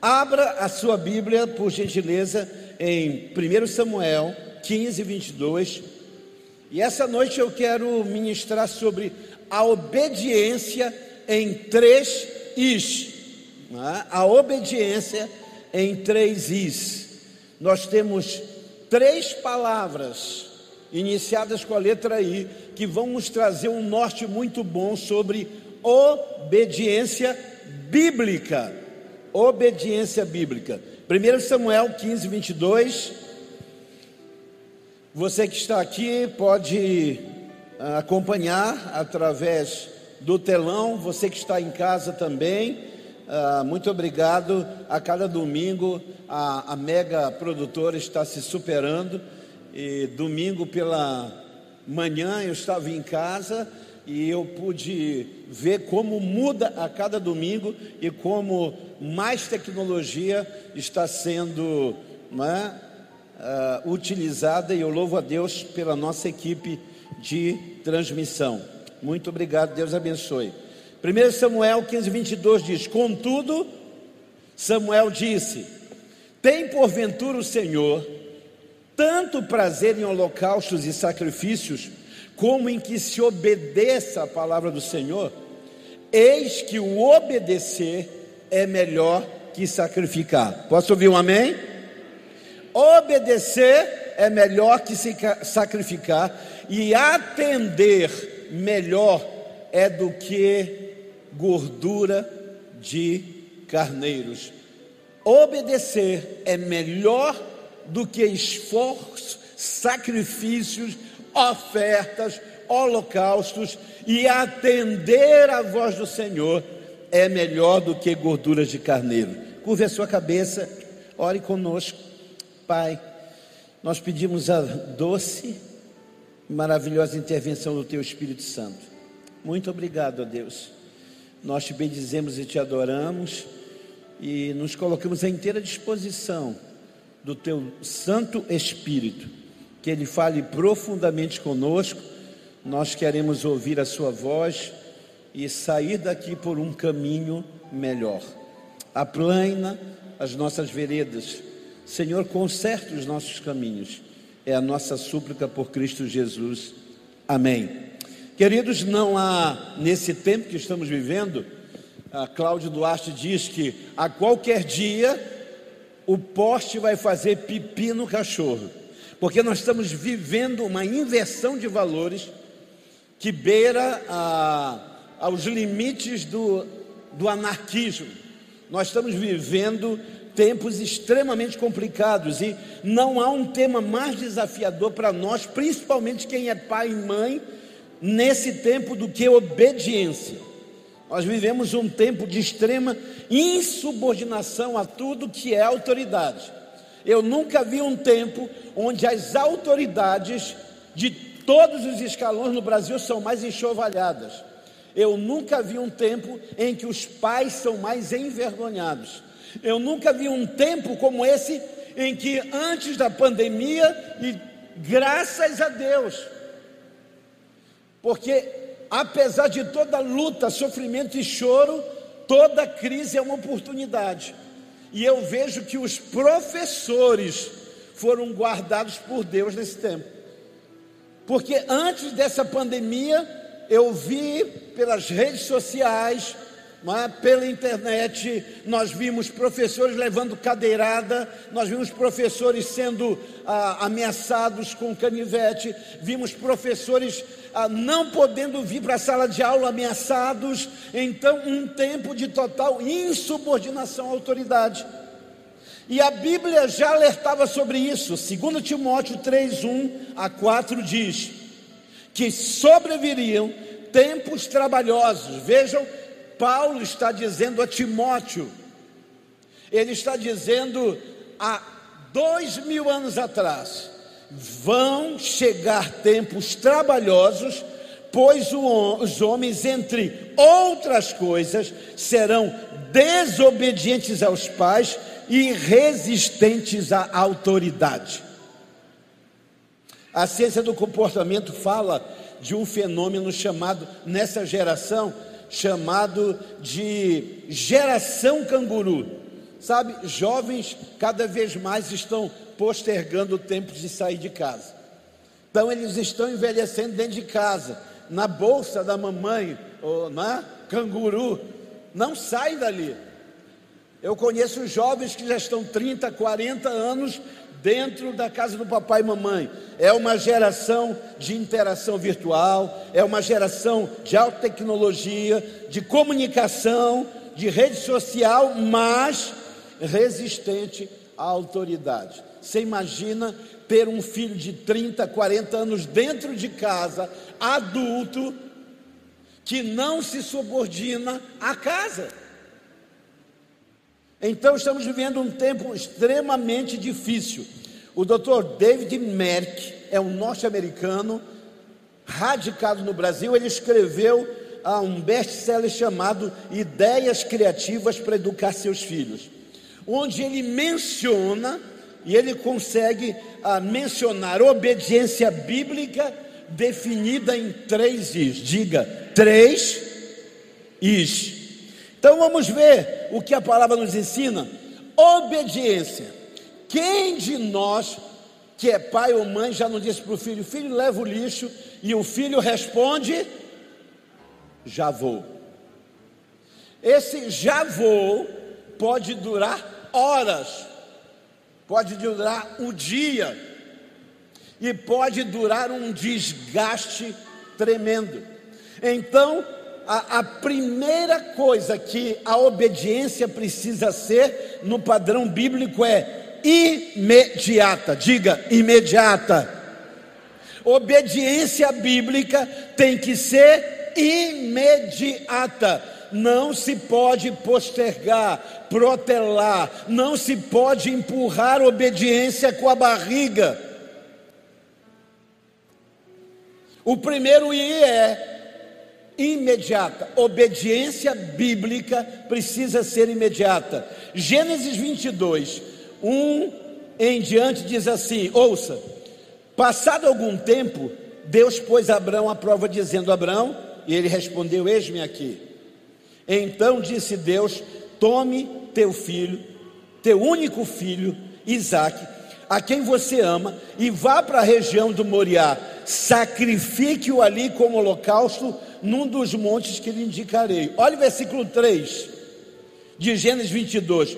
Abra a sua Bíblia, por gentileza, em 1 Samuel 15, 22. E essa noite eu quero ministrar sobre a obediência em três is. Né? A obediência em três is. Nós temos três palavras iniciadas com a letra I que vão nos trazer um norte muito bom sobre obediência bíblica. Obediência bíblica. 1 Samuel 15, 22. Você que está aqui pode ah, acompanhar através do telão, você que está em casa também. Uh, muito obrigado. A cada domingo a, a, mega produtora está se superando. E domingo pela manhã eu estava em casa e eu pude ver como muda a cada domingo e como mais tecnologia está sendo uh, utilizada. E eu louvo a Deus pela nossa equipe de transmissão. Muito obrigado, Deus abençoe. 1 Samuel 15, 22 diz: Contudo, Samuel disse: Tem porventura o Senhor tanto prazer em holocaustos e sacrifícios, como em que se obedeça a palavra do Senhor? Eis que o obedecer é melhor que sacrificar. Posso ouvir um amém? Obedecer é melhor que se sacrificar, e atender melhor é do que gordura de carneiros. Obedecer é melhor do que esforço, sacrifícios, ofertas, holocaustos e atender à voz do Senhor é melhor do que gorduras de carneiro. Curve a sua cabeça, ore conosco. Pai, nós pedimos a doce e maravilhosa intervenção do Teu Espírito Santo. Muito obrigado, a Deus nós te bendizemos e te adoramos e nos colocamos à inteira disposição do teu Santo Espírito, que ele fale profundamente conosco. Nós queremos ouvir a sua voz e sair daqui por um caminho melhor. Aplana as nossas veredas. Senhor, conserte os nossos caminhos. É a nossa súplica por Cristo Jesus. Amém. Queridos, não há, nesse tempo que estamos vivendo, a Cláudio Duarte diz que a qualquer dia o poste vai fazer pipi no cachorro, porque nós estamos vivendo uma inversão de valores que beira a, aos limites do, do anarquismo. Nós estamos vivendo tempos extremamente complicados e não há um tema mais desafiador para nós, principalmente quem é pai e mãe nesse tempo do que obediência. Nós vivemos um tempo de extrema insubordinação a tudo que é autoridade. Eu nunca vi um tempo onde as autoridades de todos os escalões no Brasil são mais enxovalhadas. Eu nunca vi um tempo em que os pais são mais envergonhados. Eu nunca vi um tempo como esse em que antes da pandemia e graças a Deus porque apesar de toda luta, sofrimento e choro, toda crise é uma oportunidade. E eu vejo que os professores foram guardados por Deus nesse tempo. Porque antes dessa pandemia, eu vi pelas redes sociais, é? pela internet, nós vimos professores levando cadeirada, nós vimos professores sendo ah, ameaçados com canivete, vimos professores não podendo vir para a sala de aula ameaçados. Então, um tempo de total insubordinação à autoridade. E a Bíblia já alertava sobre isso. 2 Timóteo 3, 1 a 4 diz que sobreviriam tempos trabalhosos. Vejam Paulo está dizendo a Timóteo, ele está dizendo há dois mil anos atrás: vão chegar tempos trabalhosos, pois os homens, entre outras coisas, serão desobedientes aos pais e resistentes à autoridade. A ciência do comportamento fala de um fenômeno chamado, nessa geração, chamado de geração canguru. Sabe, jovens cada vez mais estão postergando o tempo de sair de casa. Então eles estão envelhecendo dentro de casa, na bolsa da mamãe, ou na canguru. Não sai dali. Eu conheço jovens que já estão 30, 40 anos dentro da casa do papai e mamãe. É uma geração de interação virtual, é uma geração de alta tecnologia, de comunicação, de rede social, mas resistente à autoridade. Você imagina ter um filho de 30, 40 anos dentro de casa, adulto, que não se subordina à casa. Então estamos vivendo um tempo extremamente difícil. O Dr. David Merck é um norte-americano radicado no Brasil. Ele escreveu ah, um best-seller chamado Ideias Criativas para Educar Seus Filhos onde ele menciona, e ele consegue ah, mencionar obediência bíblica definida em três is. Diga, três is. Então vamos ver o que a palavra nos ensina. Obediência. Quem de nós que é pai ou mãe já não disse para o filho: Filho, leva o lixo, e o filho responde: Já vou. Esse já vou pode durar horas, pode durar um dia, e pode durar um desgaste tremendo. Então, a, a, primeira coisa que a obediência precisa ser no padrão bíblico é imediata. Diga imediata. Obediência bíblica tem que ser imediata não se pode postergar, protelar, não se pode empurrar obediência com a barriga. O primeiro I é imediata. Obediência bíblica precisa ser imediata. Gênesis 22, 1 em diante diz assim: ouça, passado algum tempo, Deus pôs Abraão à prova, dizendo: Abraão, e ele respondeu: Eis-me aqui. Então disse Deus: Tome teu filho, teu único filho, Isaque, a quem você ama, e vá para a região do Moriá, sacrifique-o ali como holocausto num dos montes que lhe indicarei. Olha o versículo 3 de Gênesis 22.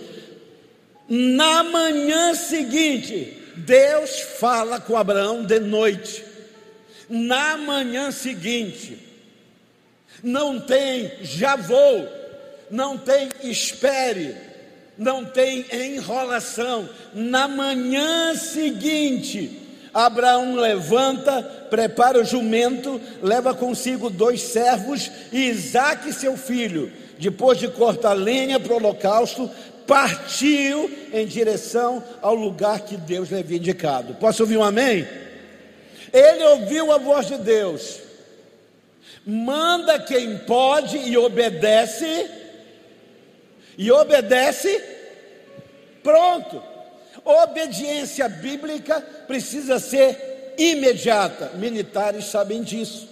Na manhã seguinte, Deus fala com Abraão de noite. Na manhã seguinte, não tem já vou, não tem espere, não tem enrolação. Na manhã seguinte, Abraão levanta, prepara o jumento, leva consigo dois servos e Isaque, seu filho. Depois de cortar lenha para o holocausto, partiu em direção ao lugar que Deus lhe havia indicado. Posso ouvir um amém? Ele ouviu a voz de Deus manda quem pode e obedece, e obedece, pronto. Obediência bíblica precisa ser imediata. Militares sabem disso.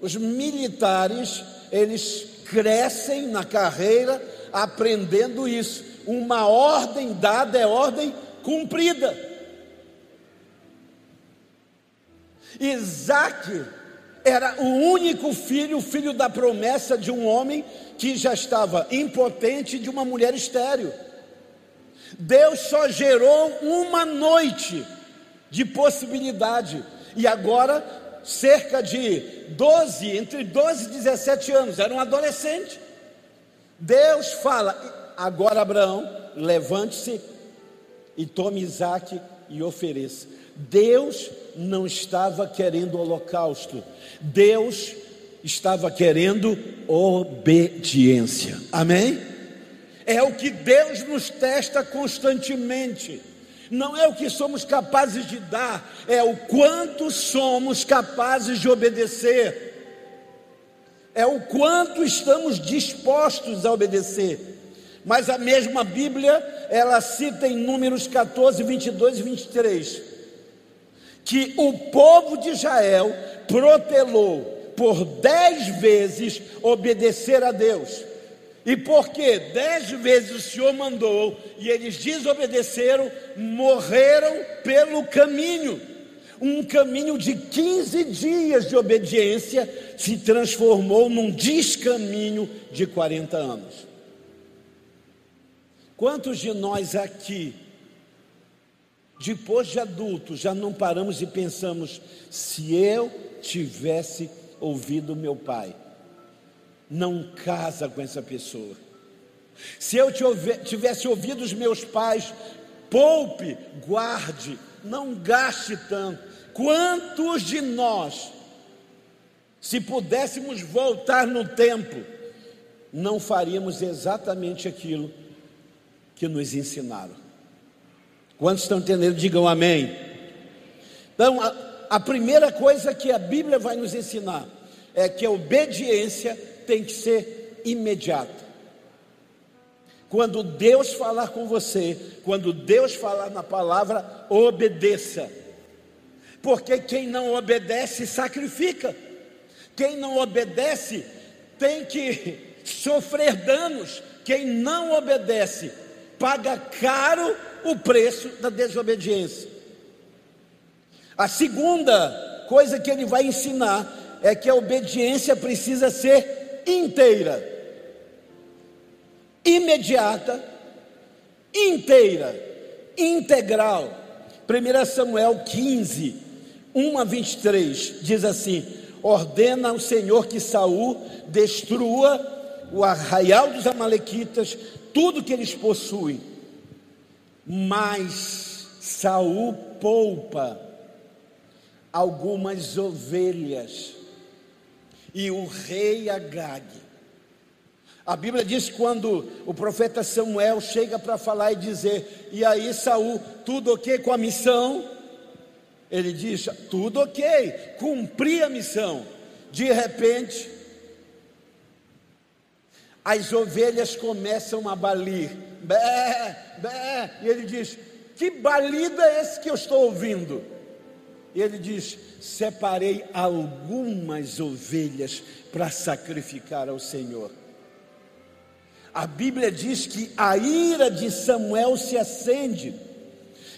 Os militares, eles crescem na carreira aprendendo isso. Uma ordem dada é ordem cumprida. Isaac era o único filho, filho da promessa de um homem que já estava impotente de uma mulher estéril. Deus só gerou uma noite de possibilidade, e agora, cerca de 12, entre 12 e 17 anos, era um adolescente. Deus fala: agora, Abraão, levante-se e tome Isaac e ofereça. Deus não estava querendo holocausto, Deus estava querendo obediência. Amém? É o que Deus nos testa constantemente. Não é o que somos capazes de dar, é o quanto somos capazes de obedecer. É o quanto estamos dispostos a obedecer. Mas a mesma Bíblia, ela cita em Números 14, 22 e 23 que o povo de Israel protelou por dez vezes obedecer a Deus. E porque dez vezes o Senhor mandou e eles desobedeceram, morreram pelo caminho. Um caminho de 15 dias de obediência se transformou num descaminho de 40 anos. Quantos de nós aqui, depois de adultos, já não paramos e pensamos: se eu tivesse ouvido meu pai, não casa com essa pessoa. Se eu tivesse ouvido os meus pais, poupe, guarde, não gaste tanto. Quantos de nós, se pudéssemos voltar no tempo, não faríamos exatamente aquilo que nos ensinaram? Quantos estão entendendo? Digam amém. Então, a, a primeira coisa que a Bíblia vai nos ensinar é que a obediência tem que ser imediata. Quando Deus falar com você, quando Deus falar na palavra, obedeça. Porque quem não obedece sacrifica. Quem não obedece tem que sofrer danos. Quem não obedece paga caro o preço da desobediência. A segunda coisa que ele vai ensinar é que a obediência precisa ser inteira, imediata, inteira, integral. 1 Samuel 15, 1 a 23 diz assim: Ordena ao Senhor que Saul destrua o arraial dos amalequitas, tudo que eles possuem. Mas Saul poupa algumas ovelhas e o rei Agag. A Bíblia diz quando o profeta Samuel chega para falar e dizer, e aí Saul, tudo ok com a missão? Ele diz, tudo ok, cumpri a missão. De repente, as ovelhas começam a balir, bé, bé, e ele diz: Que balido é esse que eu estou ouvindo? E ele diz: Separei algumas ovelhas para sacrificar ao Senhor. A Bíblia diz que a ira de Samuel se acende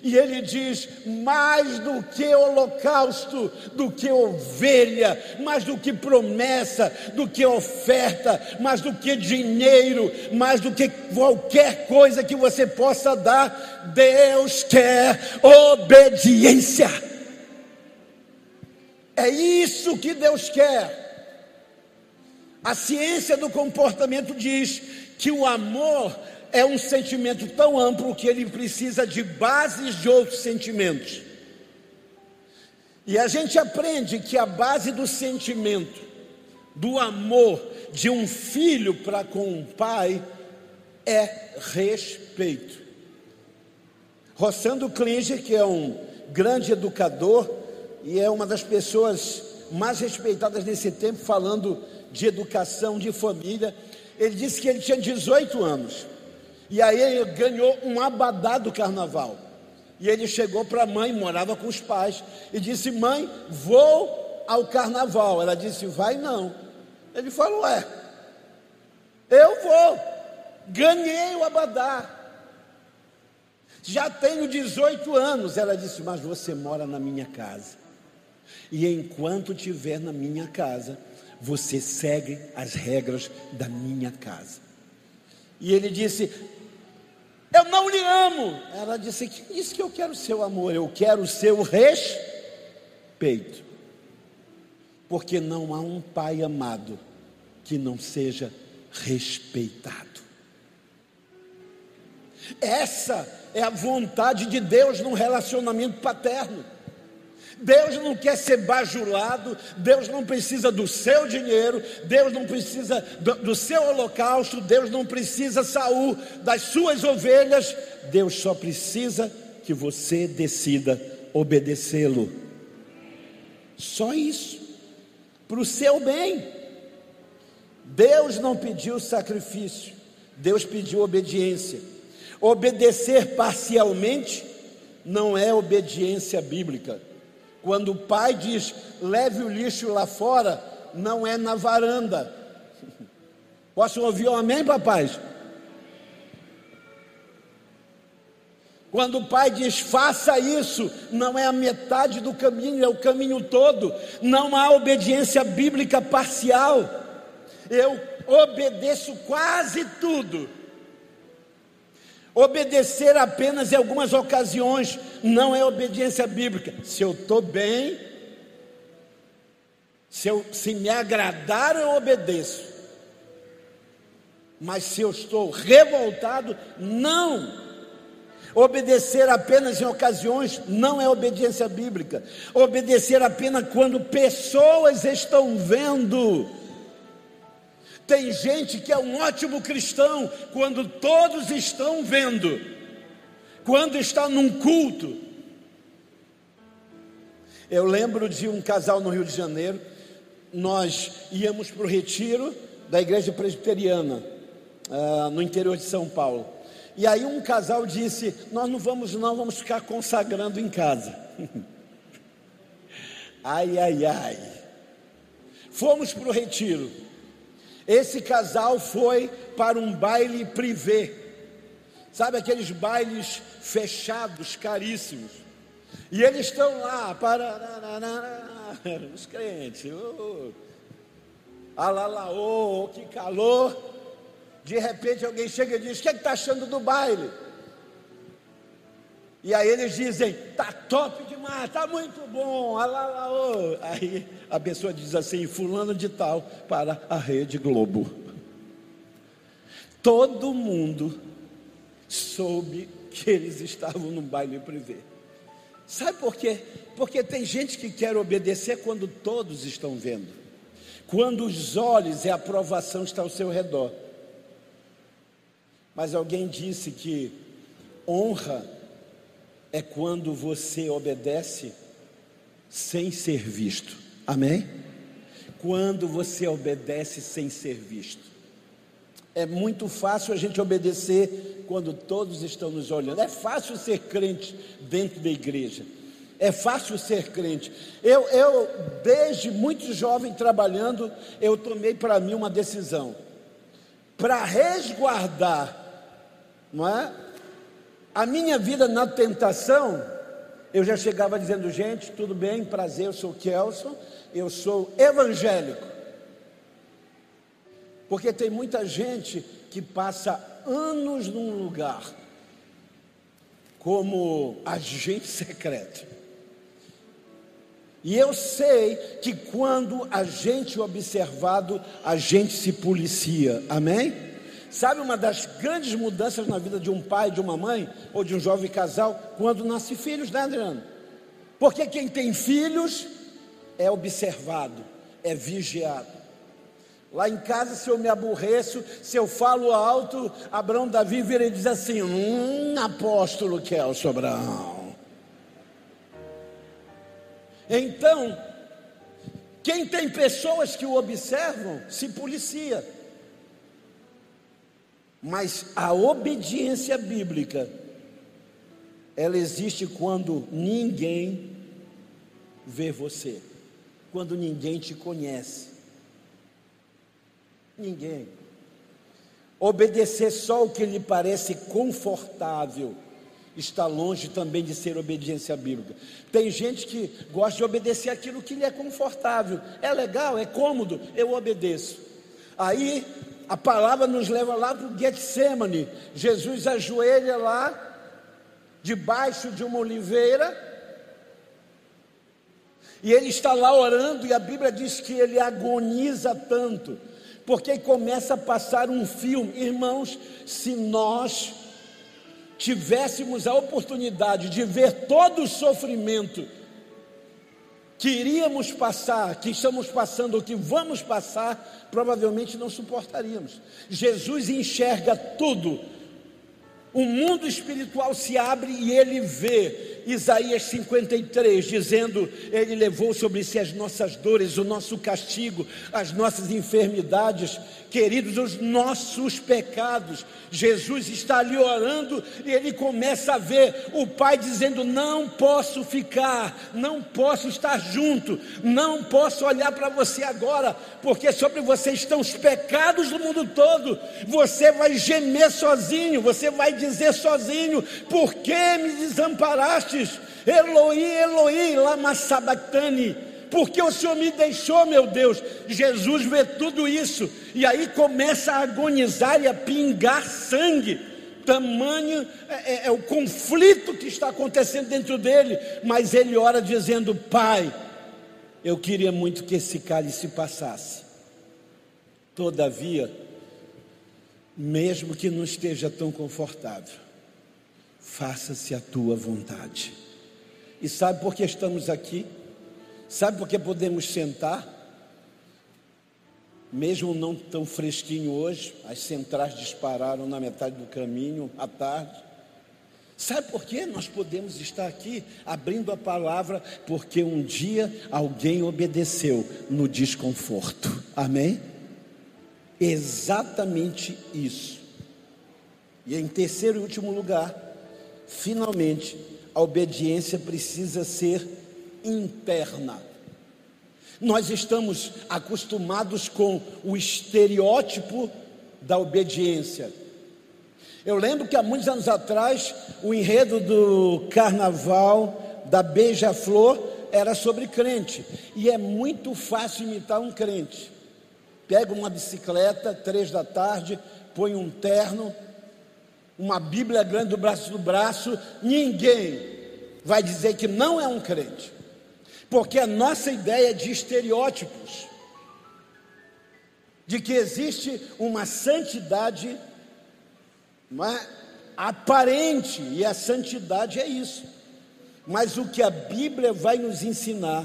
e ele diz: mais do que holocausto, do que ovelha, mais do que promessa, do que oferta, mais do que dinheiro, mais do que qualquer coisa que você possa dar, Deus quer obediência. É isso que Deus quer. A ciência do comportamento diz que o amor é um sentimento tão amplo que ele precisa de bases de outros sentimentos. E a gente aprende que a base do sentimento, do amor de um filho para com um pai, é respeito. Rossando Klinger, que é um grande educador e é uma das pessoas mais respeitadas nesse tempo, falando de educação, de família, ele disse que ele tinha 18 anos e aí ele ganhou um abadá do carnaval. E ele chegou para a mãe, morava com os pais, e disse: Mãe, vou ao carnaval. Ela disse: Vai não. Ele falou: É, eu vou. Ganhei o abadá. Já tenho 18 anos. Ela disse: Mas você mora na minha casa. E enquanto estiver na minha casa, você segue as regras da minha casa. E ele disse: eu não lhe amo. Ela disse: Que disse que eu quero seu amor? Eu quero seu respeito. Porque não há um pai amado que não seja respeitado. Essa é a vontade de Deus num relacionamento paterno. Deus não quer ser bajulado, Deus não precisa do seu dinheiro, Deus não precisa do, do seu holocausto, Deus não precisa Saul das suas ovelhas, Deus só precisa que você decida obedecê-lo. Só isso, para o seu bem. Deus não pediu sacrifício, Deus pediu obediência. Obedecer parcialmente não é obediência bíblica. Quando o pai diz, leve o lixo lá fora, não é na varanda, Posso ouvir um amém, papais? Quando o pai diz faça isso, não é a metade do caminho, é o caminho todo. Não há obediência bíblica parcial. Eu obedeço quase tudo. Obedecer apenas em algumas ocasiões não é obediência bíblica. Se eu estou bem, se, eu, se me agradar, eu obedeço. Mas se eu estou revoltado, não. Obedecer apenas em ocasiões não é obediência bíblica. Obedecer apenas quando pessoas estão vendo. Tem gente que é um ótimo cristão quando todos estão vendo. Quando está num culto. Eu lembro de um casal no Rio de Janeiro. Nós íamos para o retiro da igreja presbiteriana, uh, no interior de São Paulo. E aí um casal disse: Nós não vamos, não, vamos ficar consagrando em casa. ai, ai, ai. Fomos para o retiro. Esse casal foi para um baile privê. Sabe aqueles bailes fechados, caríssimos. E eles estão lá, para os crentes. Oh, alalaô, que calor. De repente alguém chega e diz: O que é está achando do baile? E aí eles dizem: Tá top demais, tá muito bom. Alalaô. Aí a pessoa diz assim: Fulano de Tal para a Rede Globo. Todo mundo soube que eles estavam no baile privê. Sabe por quê? Porque tem gente que quer obedecer quando todos estão vendo, quando os olhos e a aprovação estão ao seu redor. Mas alguém disse que honra é quando você obedece sem ser visto. Amém? Quando você obedece sem ser visto. É muito fácil a gente obedecer quando todos estão nos olhando. É fácil ser crente dentro da igreja. É fácil ser crente. Eu, eu desde muito jovem trabalhando, eu tomei para mim uma decisão. Para resguardar não é? A minha vida na tentação, eu já chegava dizendo, gente, tudo bem, prazer, eu sou Kelson, eu sou evangélico. Porque tem muita gente que passa anos num lugar como agente secreto. E eu sei que quando a gente é observado, a gente se policia. Amém? Sabe uma das grandes mudanças na vida de um pai, de uma mãe ou de um jovem casal quando nasce filhos, né, Adriano? Porque quem tem filhos é observado, é vigiado. Lá em casa, se eu me aborreço, se eu falo alto, Abraão Davi vira e diz assim: Hum, apóstolo Kelso Abraão. Então, quem tem pessoas que o observam, se policia. Mas a obediência bíblica, ela existe quando ninguém vê você, quando ninguém te conhece. Ninguém. Obedecer só o que lhe parece confortável está longe também de ser obediência bíblica. Tem gente que gosta de obedecer aquilo que lhe é confortável. É legal, é cômodo, eu obedeço. Aí a palavra nos leva lá para o Getsemane. Jesus ajoelha lá, debaixo de uma oliveira, e ele está lá orando, e a Bíblia diz que ele agoniza tanto, porque começa a passar um filme. Irmãos, se nós tivéssemos a oportunidade de ver todo o sofrimento que iríamos passar, que estamos passando, ou que vamos passar, provavelmente não suportaríamos. Jesus enxerga tudo, O mundo espiritual se abre e ele vê Isaías 53, dizendo: Ele levou sobre si as nossas dores, o nosso castigo, as nossas enfermidades, queridos, os nossos pecados. Jesus está ali orando e ele começa a ver o Pai dizendo: Não posso ficar, não posso estar junto, não posso olhar para você agora, porque sobre você estão os pecados do mundo todo. Você vai gemer sozinho, você vai dizer sozinho: Por que me desamparaste? Eloí, Eloí, lama sabachthani, porque o Senhor me deixou, meu Deus. Jesus vê tudo isso e aí começa a agonizar e a pingar sangue. Tamanho é, é, é o conflito que está acontecendo dentro dele, mas ele ora dizendo: Pai, eu queria muito que esse cálice passasse. Todavia, mesmo que não esteja tão confortável, faça-se a tua vontade. E sabe por que estamos aqui? Sabe por que podemos sentar? Mesmo não tão fresquinho hoje, as centrais dispararam na metade do caminho à tarde. Sabe por que nós podemos estar aqui abrindo a palavra? Porque um dia alguém obedeceu no desconforto. Amém? Exatamente isso. E em terceiro e último lugar, Finalmente, a obediência precisa ser interna. Nós estamos acostumados com o estereótipo da obediência. Eu lembro que há muitos anos atrás, o enredo do carnaval da Beija-Flor era sobre crente. E é muito fácil imitar um crente. Pega uma bicicleta, três da tarde, põe um terno, uma Bíblia grande do braço do braço, ninguém vai dizer que não é um crente, porque a nossa ideia é de estereótipos, de que existe uma santidade é, aparente, e a santidade é isso. Mas o que a Bíblia vai nos ensinar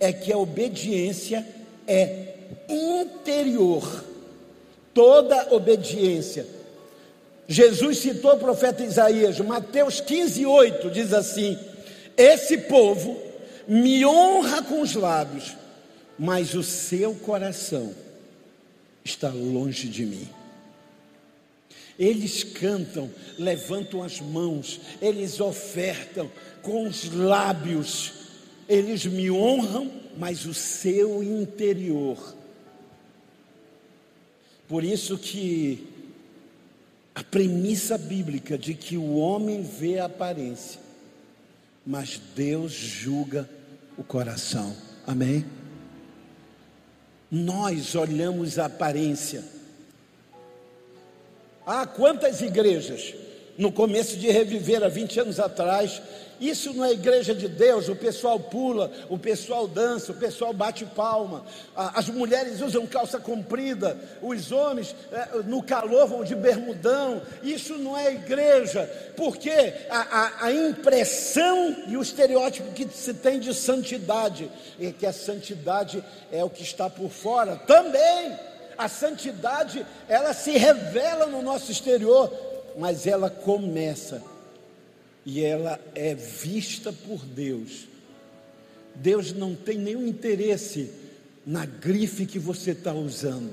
é que a obediência é interior. Toda obediência Jesus citou o profeta Isaías, Mateus 15, 8, diz assim: Esse povo me honra com os lábios, mas o seu coração está longe de mim. Eles cantam, levantam as mãos, eles ofertam com os lábios, eles me honram, mas o seu interior. Por isso que a premissa bíblica de que o homem vê a aparência, mas Deus julga o coração. Amém? Nós olhamos a aparência. Ah, quantas igrejas no começo de reviver há 20 anos atrás isso não é igreja de Deus, o pessoal pula, o pessoal dança, o pessoal bate palma, as mulheres usam calça comprida, os homens é, no calor vão de bermudão. Isso não é igreja, porque a, a, a impressão e o estereótipo que se tem de santidade é que a santidade é o que está por fora também. A santidade ela se revela no nosso exterior, mas ela começa e ela é vista por Deus. Deus não tem nenhum interesse na grife que você está usando,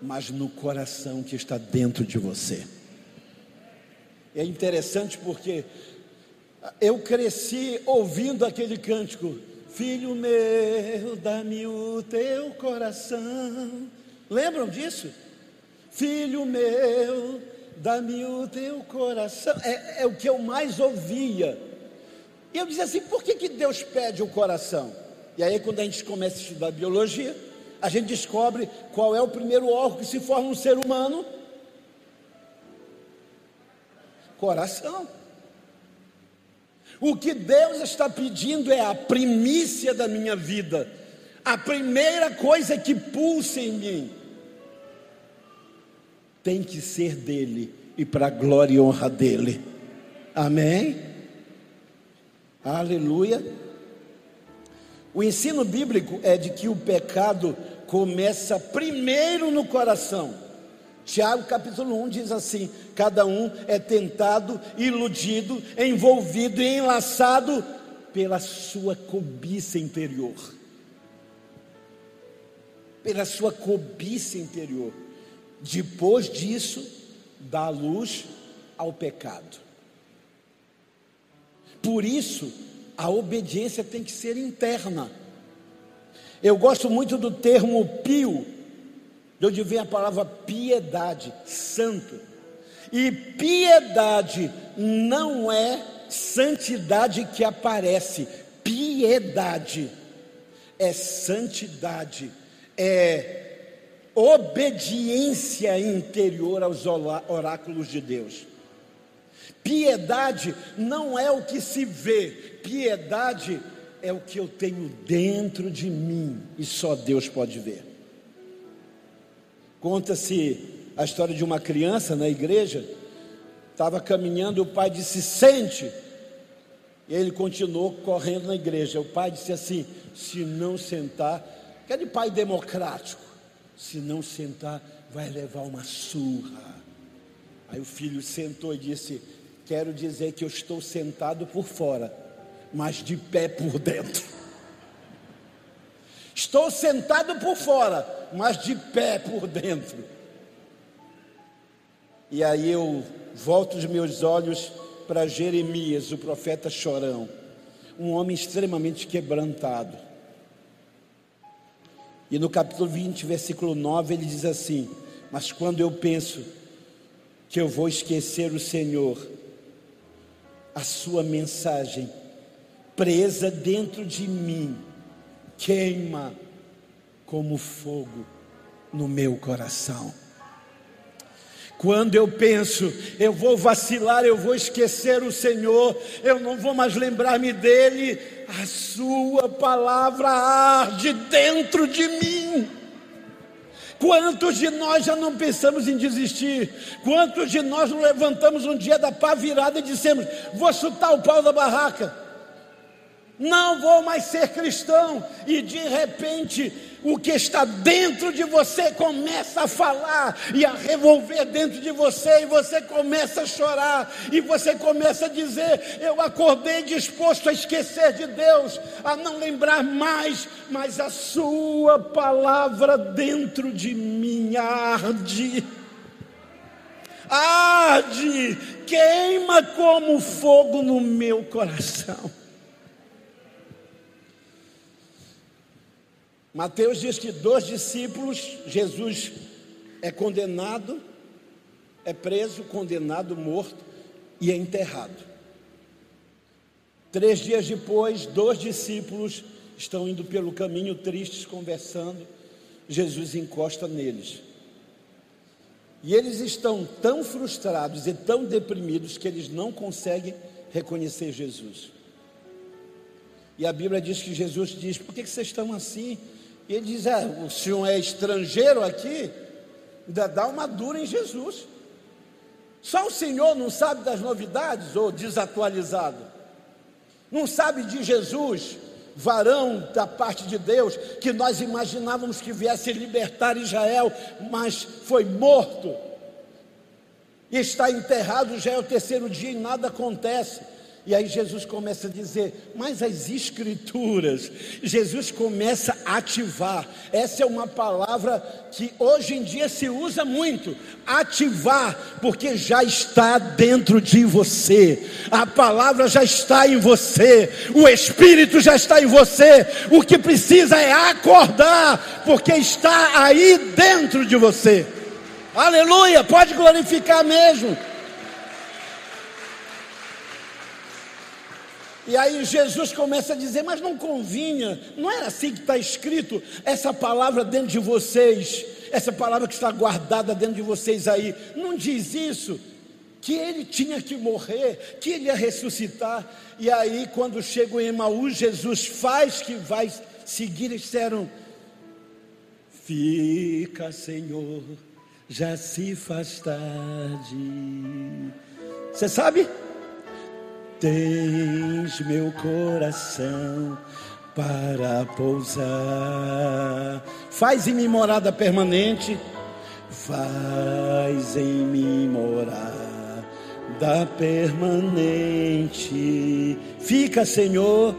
mas no coração que está dentro de você. É interessante porque eu cresci ouvindo aquele cântico, Filho meu, dá-me o teu coração. Lembram disso? Filho meu, dá-me o teu coração. É, é, o que eu mais ouvia. E eu dizia assim: por que, que Deus pede o coração? E aí, quando a gente começa a estudar biologia, a gente descobre qual é o primeiro órgão que se forma um ser humano: coração. O que Deus está pedindo é a primícia da minha vida, a primeira coisa que pulsa em mim tem que ser dele e para a glória e honra dele. Amém? Aleluia. O ensino bíblico é de que o pecado começa primeiro no coração. Tiago capítulo 1 diz assim: cada um é tentado, iludido, envolvido e enlaçado pela sua cobiça interior. Pela sua cobiça interior. Depois disso, dá luz ao pecado. Por isso, a obediência tem que ser interna. Eu gosto muito do termo pio, de onde vem a palavra piedade, santo. E piedade não é santidade que aparece, piedade é santidade, é obediência interior aos oráculos de Deus. Piedade não é o que se vê, piedade é o que eu tenho dentro de mim e só Deus pode ver. Conta-se a história de uma criança na igreja, estava caminhando, o pai disse: Sente. E ele continuou correndo na igreja. O pai disse assim: Se não sentar, que é pai democrático, se não sentar, vai levar uma surra. Aí o filho sentou e disse: Quero dizer que eu estou sentado por fora, mas de pé por dentro. Estou sentado por fora, mas de pé por dentro. E aí eu volto os meus olhos para Jeremias, o profeta chorão, um homem extremamente quebrantado. E no capítulo 20, versículo 9, ele diz assim: Mas quando eu penso que eu vou esquecer o Senhor, a sua mensagem presa dentro de mim, queima como fogo no meu coração. Quando eu penso, eu vou vacilar, eu vou esquecer o Senhor, eu não vou mais lembrar-me dele, a Sua palavra arde dentro de mim. Quantos de nós já não pensamos em desistir? Quantos de nós não levantamos um dia da pá virada e dissemos: Vou chutar o pau da barraca? não vou mais ser cristão, e de repente o que está dentro de você começa a falar e a revolver dentro de você, e você começa a chorar, e você começa a dizer: Eu acordei disposto a esquecer de Deus, a não lembrar mais, mas a Sua palavra dentro de mim arde. Arde, queima como fogo no meu coração. Mateus diz que dois discípulos, Jesus é condenado, é preso, condenado, morto e é enterrado. Três dias depois, dois discípulos estão indo pelo caminho tristes, conversando. Jesus encosta neles. E eles estão tão frustrados e tão deprimidos que eles não conseguem reconhecer Jesus. E a Bíblia diz que Jesus diz: Por que vocês estão assim? E ele diz: é, o senhor é estrangeiro aqui, ainda dá uma dura em Jesus. Só o Senhor não sabe das novidades ou desatualizado. Não sabe de Jesus, varão da parte de Deus, que nós imaginávamos que viesse libertar Israel, mas foi morto. E está enterrado já é o terceiro dia e nada acontece. E aí Jesus começa a dizer, mas as escrituras, Jesus começa a ativar. Essa é uma palavra que hoje em dia se usa muito, ativar, porque já está dentro de você. A palavra já está em você, o espírito já está em você. O que precisa é acordar, porque está aí dentro de você. Aleluia, pode glorificar mesmo. E aí Jesus começa a dizer: Mas não convinha, não era assim que está escrito essa palavra dentro de vocês, essa palavra que está guardada dentro de vocês aí, não diz isso, que ele tinha que morrer, que ele ia ressuscitar. E aí, quando chegam em Emaús, Jesus faz que vai seguir, e disseram: Fica, Senhor, já se faz tarde. Você sabe? Tens meu coração para pousar. Faz em mim morada permanente, faz em mim morar da permanente. Fica, Senhor,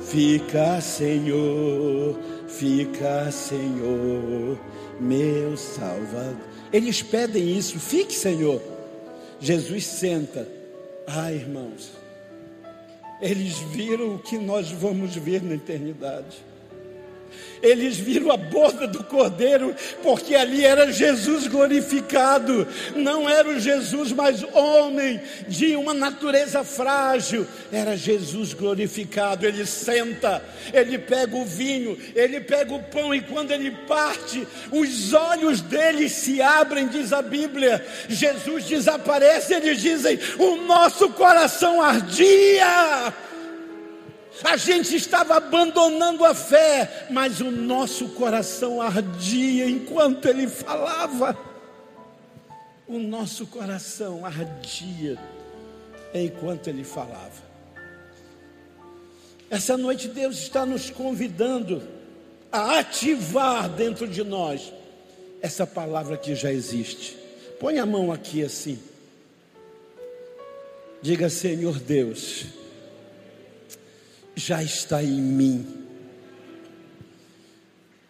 fica, Senhor, fica, Senhor, meu Salvador. Eles pedem isso, fique, Senhor. Jesus senta. Ah, irmãos, eles viram o que nós vamos ver na eternidade. Eles viram a boca do cordeiro, porque ali era Jesus glorificado, não era o Jesus mais homem, de uma natureza frágil, era Jesus glorificado. Ele senta, ele pega o vinho, ele pega o pão, e quando ele parte, os olhos dele se abrem, diz a Bíblia. Jesus desaparece, eles dizem: O nosso coração ardia a gente estava abandonando a fé, mas o nosso coração ardia enquanto ele falava. O nosso coração ardia enquanto ele falava. Essa noite Deus está nos convidando a ativar dentro de nós essa palavra que já existe. Põe a mão aqui assim. Diga, Senhor Deus já está em mim.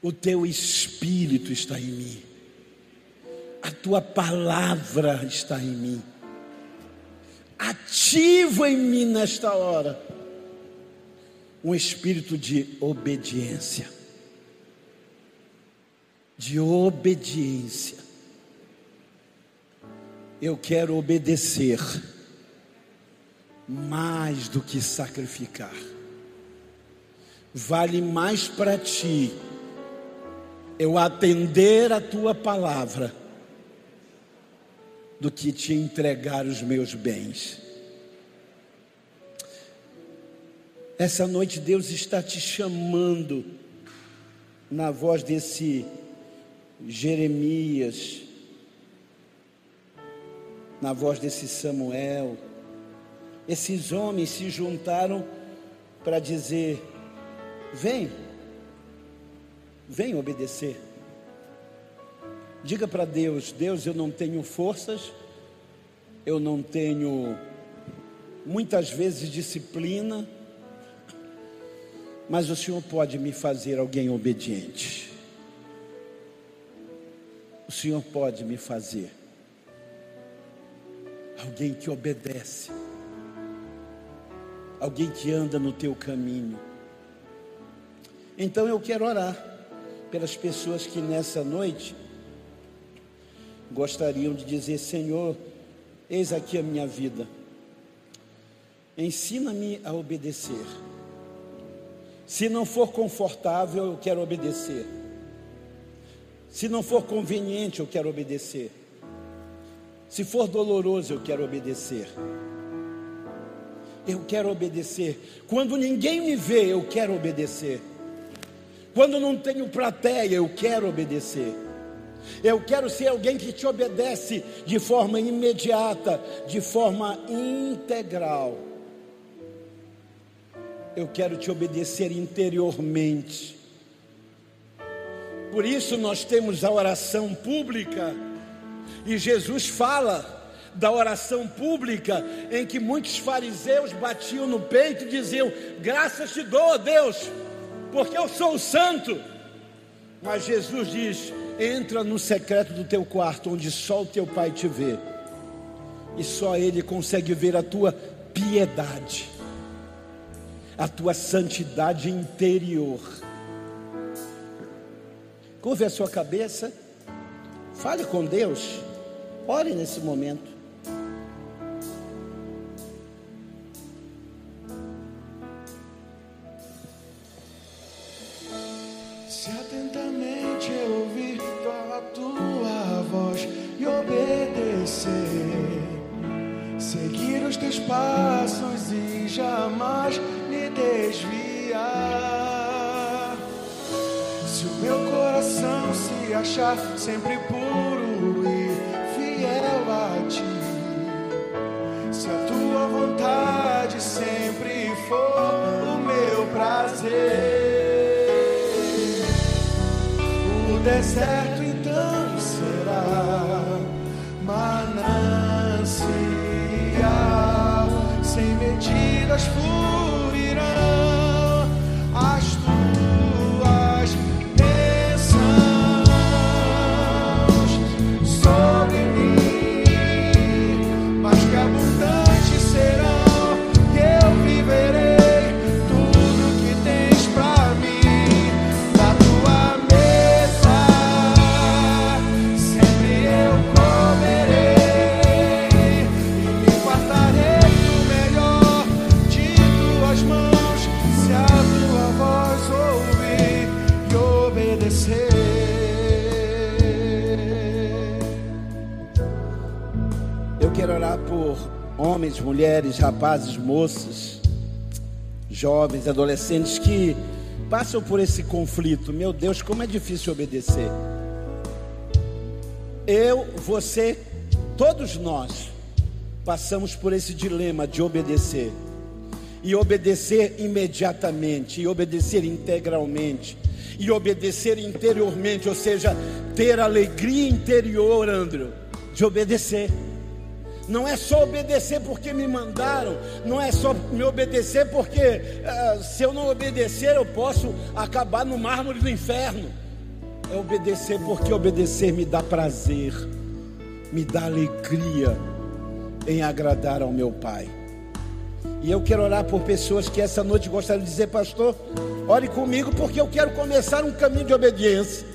O teu espírito está em mim. A tua palavra está em mim. Ativo em mim nesta hora um espírito de obediência. De obediência. Eu quero obedecer mais do que sacrificar vale mais para ti eu atender a tua palavra do que te entregar os meus bens. Essa noite Deus está te chamando na voz desse Jeremias, na voz desse Samuel. Esses homens se juntaram para dizer: Vem, vem obedecer. Diga para Deus: Deus, eu não tenho forças, eu não tenho muitas vezes disciplina, mas o Senhor pode me fazer alguém obediente. O Senhor pode me fazer alguém que obedece, alguém que anda no teu caminho. Então eu quero orar pelas pessoas que nessa noite gostariam de dizer: Senhor, eis aqui a minha vida, ensina-me a obedecer. Se não for confortável, eu quero obedecer. Se não for conveniente, eu quero obedecer. Se for doloroso, eu quero obedecer. Eu quero obedecer. Quando ninguém me vê, eu quero obedecer. Quando não tenho plateia, eu quero obedecer. Eu quero ser alguém que te obedece de forma imediata, de forma integral. Eu quero te obedecer interiormente. Por isso nós temos a oração pública, e Jesus fala da oração pública, em que muitos fariseus batiam no peito e diziam: Graças te dou, Deus porque eu sou santo. Mas Jesus diz: entra no secreto do teu quarto, onde só o teu pai te vê, e só ele consegue ver a tua piedade, a tua santidade interior. Curve a sua cabeça, fale com Deus, ore nesse momento. Mulheres, rapazes, moças, jovens, adolescentes que passam por esse conflito. Meu Deus, como é difícil obedecer. Eu, você, todos nós passamos por esse dilema de obedecer. E obedecer imediatamente, e obedecer integralmente, e obedecer interiormente, ou seja, ter alegria interior, André, de obedecer. Não é só obedecer porque me mandaram, não é só me obedecer porque ah, se eu não obedecer eu posso acabar no mármore do inferno. É obedecer porque obedecer me dá prazer, me dá alegria em agradar ao meu Pai. E eu quero orar por pessoas que essa noite gostariam de dizer, pastor, ore comigo porque eu quero começar um caminho de obediência.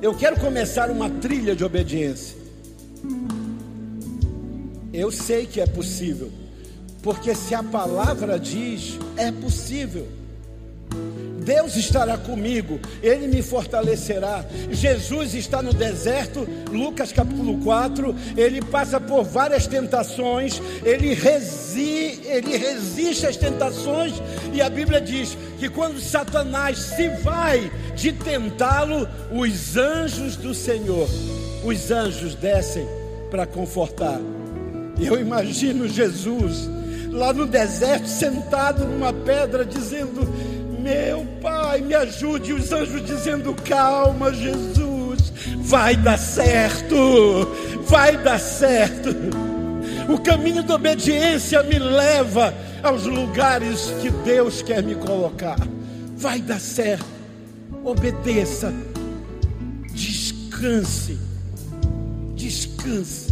Eu quero começar uma trilha de obediência. Eu sei que é possível, porque se a palavra diz, é possível. Deus estará comigo, Ele me fortalecerá. Jesus está no deserto, Lucas capítulo 4. Ele passa por várias tentações, ele, resi, ele resiste às tentações, e a Bíblia diz que quando Satanás se vai de tentá-lo, os anjos do Senhor, os anjos descem para confortar. Eu imagino Jesus lá no deserto, sentado numa pedra, dizendo: Meu Pai, me ajude. E os anjos dizendo: Calma, Jesus, vai dar certo, vai dar certo. O caminho da obediência me leva aos lugares que Deus quer me colocar. Vai dar certo, obedeça, descanse, descanse.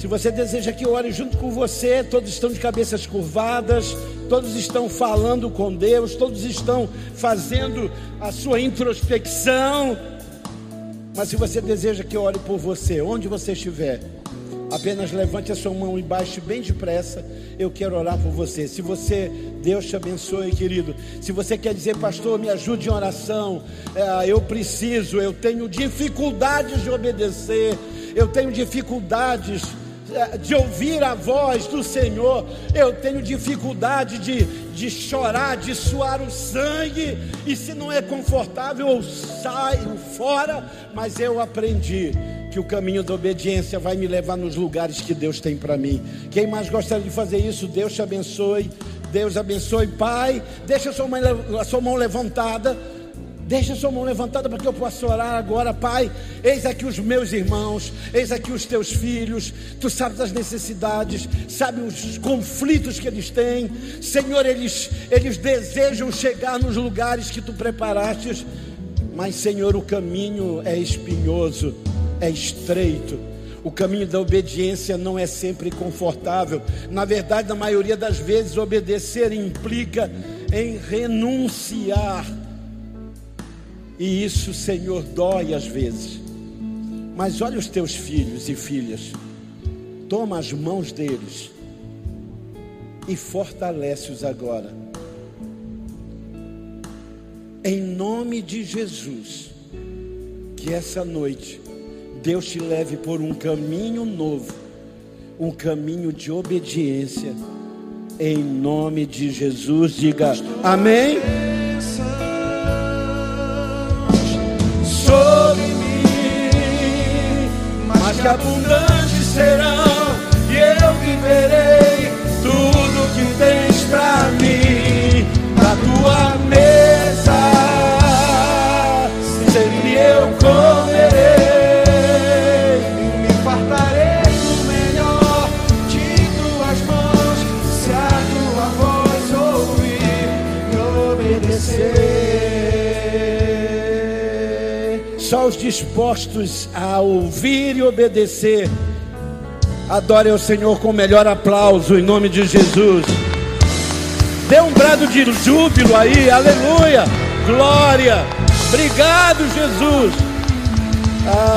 Se você deseja que eu ore junto com você, todos estão de cabeças curvadas, todos estão falando com Deus, todos estão fazendo a sua introspecção. Mas se você deseja que eu ore por você, onde você estiver, apenas levante a sua mão e baixe bem depressa. Eu quero orar por você. Se você, Deus te abençoe, querido. Se você quer dizer, pastor, me ajude em oração, é, eu preciso, eu tenho dificuldades de obedecer, eu tenho dificuldades de ouvir a voz do Senhor, eu tenho dificuldade de, de chorar, de suar o sangue, e se não é confortável, eu saio fora, mas eu aprendi que o caminho da obediência vai me levar nos lugares que Deus tem para mim. Quem mais gostaria de fazer isso, Deus te abençoe. Deus abençoe, Pai. Deixa a sua mão, a sua mão levantada. Deixa sua mão levantada para que eu possa orar agora, Pai. Eis aqui os meus irmãos, eis aqui os teus filhos. Tu sabes as necessidades, sabes os conflitos que eles têm. Senhor, eles, eles desejam chegar nos lugares que tu preparaste. Mas, Senhor, o caminho é espinhoso, é estreito. O caminho da obediência não é sempre confortável. Na verdade, na maioria das vezes, obedecer implica em renunciar e isso, Senhor, dói às vezes. Mas olha os teus filhos e filhas. Toma as mãos deles e fortalece-os agora. Em nome de Jesus, que essa noite Deus te leve por um caminho novo, um caminho de obediência. Em nome de Jesus, diga amém. Que abundantes serão e eu viverei tudo que tens pra mim na tua mesa. Dispostos a ouvir e obedecer, adore ao Senhor com o melhor aplauso em nome de Jesus. Dê um brado de júbilo aí, aleluia, glória, obrigado, Jesus. Ah,